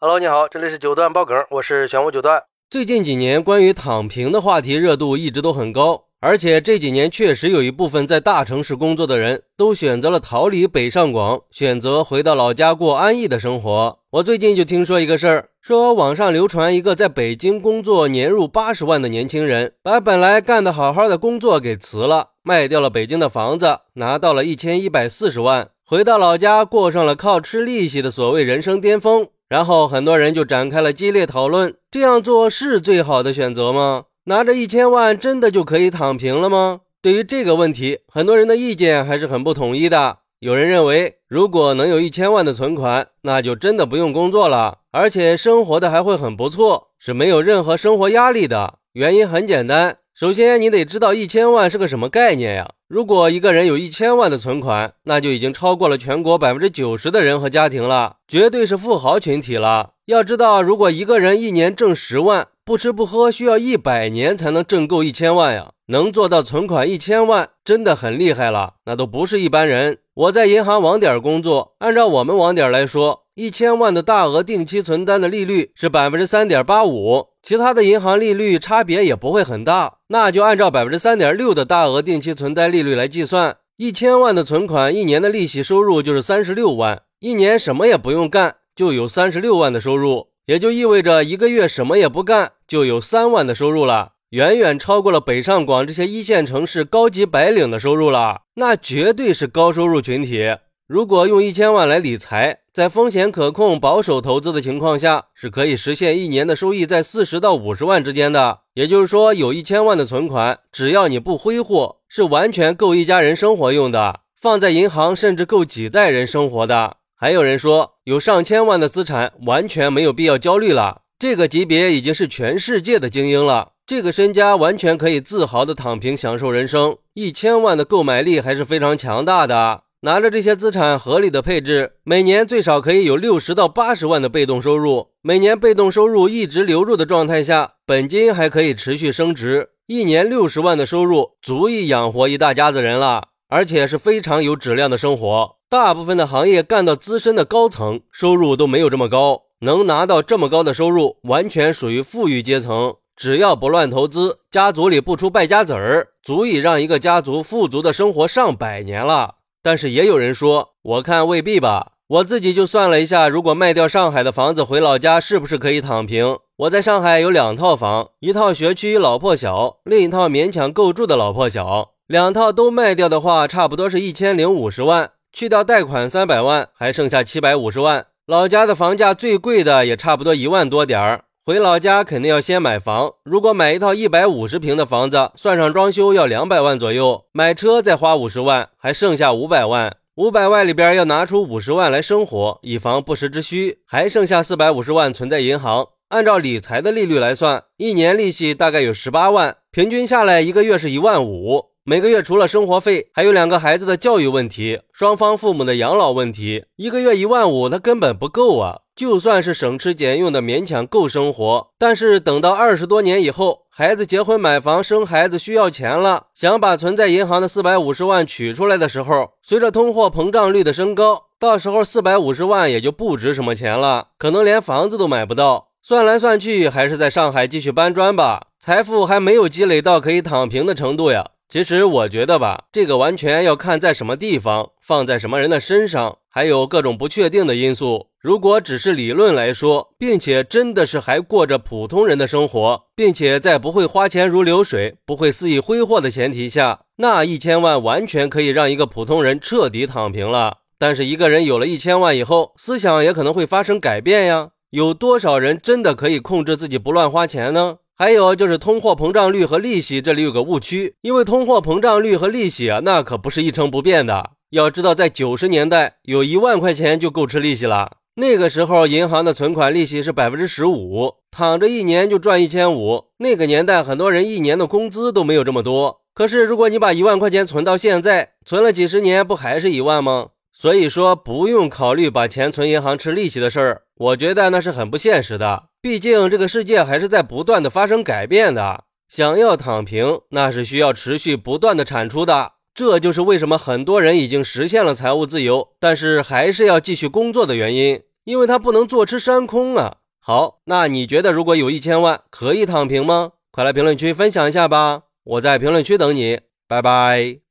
Hello，你好，这里是九段爆梗，我是玄武九段。最近几年，关于躺平的话题热度一直都很高，而且这几年确实有一部分在大城市工作的人都选择了逃离北上广，选择回到老家过安逸的生活。我最近就听说一个事儿，说网上流传一个在北京工作年入八十万的年轻人，把本来干得好好的工作给辞了，卖掉了北京的房子，拿到了一千一百四十万。回到老家，过上了靠吃利息的所谓人生巅峰，然后很多人就展开了激烈讨论：这样做是最好的选择吗？拿着一千万真的就可以躺平了吗？对于这个问题，很多人的意见还是很不统一的。有人认为，如果能有一千万的存款，那就真的不用工作了，而且生活的还会很不错，是没有任何生活压力的。原因很简单。首先，你得知道一千万是个什么概念呀？如果一个人有一千万的存款，那就已经超过了全国百分之九十的人和家庭了，绝对是富豪群体了。要知道，如果一个人一年挣十万，不吃不喝需要一百年才能挣够一千万呀！能做到存款一千万，真的很厉害了，那都不是一般人。我在银行网点工作，按照我们网点来说。一千万的大额定期存单的利率是百分之三点八五，其他的银行利率差别也不会很大，那就按照百分之三点六的大额定期存单利率来计算，一千万的存款一年的利息收入就是三十六万，一年什么也不用干就有三十六万的收入，也就意味着一个月什么也不干就有三万的收入了，远远超过了北上广这些一线城市高级白领的收入了，那绝对是高收入群体。如果用一千万来理财，在风险可控、保守投资的情况下，是可以实现一年的收益在四十到五十万之间的。也就是说，有一千万的存款，只要你不挥霍，是完全够一家人生活用的，放在银行甚至够几代人生活的。还有人说，有上千万的资产，完全没有必要焦虑了，这个级别已经是全世界的精英了，这个身家完全可以自豪的躺平享受人生，一千万的购买力还是非常强大的。拿着这些资产合理的配置，每年最少可以有六十到八十万的被动收入。每年被动收入一直流入的状态下，本金还可以持续升值。一年六十万的收入足以养活一大家子人了，而且是非常有质量的生活。大部分的行业干到资深的高层，收入都没有这么高。能拿到这么高的收入，完全属于富裕阶层。只要不乱投资，家族里不出败家子儿，足以让一个家族富足的生活上百年了。但是也有人说，我看未必吧。我自己就算了一下，如果卖掉上海的房子回老家，是不是可以躺平？我在上海有两套房，一套学区老破小，另一套勉强够住的老破小。两套都卖掉的话，差不多是一千零五十万，去掉贷款三百万，还剩下七百五十万。老家的房价最贵的也差不多一万多点儿。回老家肯定要先买房，如果买一套一百五十平的房子，算上装修要两百万左右。买车再花五十万，还剩下五百万。五百万里边要拿出五十万来生活，以防不时之需，还剩下四百五十万存在银行。按照理财的利率来算，一年利息大概有十八万，平均下来一个月是一万五。每个月除了生活费，还有两个孩子的教育问题，双方父母的养老问题，一个月一万五，那根本不够啊！就算是省吃俭用的勉强够生活，但是等到二十多年以后，孩子结婚买房生孩子需要钱了，想把存在银行的四百五十万取出来的时候，随着通货膨胀率的升高，到时候四百五十万也就不值什么钱了，可能连房子都买不到。算来算去，还是在上海继续搬砖吧，财富还没有积累到可以躺平的程度呀。其实我觉得吧，这个完全要看在什么地方，放在什么人的身上，还有各种不确定的因素。如果只是理论来说，并且真的是还过着普通人的生活，并且在不会花钱如流水、不会肆意挥霍的前提下，那一千万完全可以让一个普通人彻底躺平了。但是一个人有了一千万以后，思想也可能会发生改变呀。有多少人真的可以控制自己不乱花钱呢？还有就是通货膨胀率和利息，这里有个误区，因为通货膨胀率和利息啊，那可不是一成不变的。要知道，在九十年代，有一万块钱就够吃利息了。那个时候，银行的存款利息是百分之十五，躺着一年就赚一千五。那个年代，很多人一年的工资都没有这么多。可是，如果你把一万块钱存到现在，存了几十年，不还是一万吗？所以说，不用考虑把钱存银行吃利息的事儿，我觉得那是很不现实的。毕竟这个世界还是在不断的发生改变的，想要躺平，那是需要持续不断的产出的。这就是为什么很多人已经实现了财务自由，但是还是要继续工作的原因。因为他不能坐吃山空啊。好，那你觉得如果有一千万，可以躺平吗？快来评论区分享一下吧，我在评论区等你，拜拜。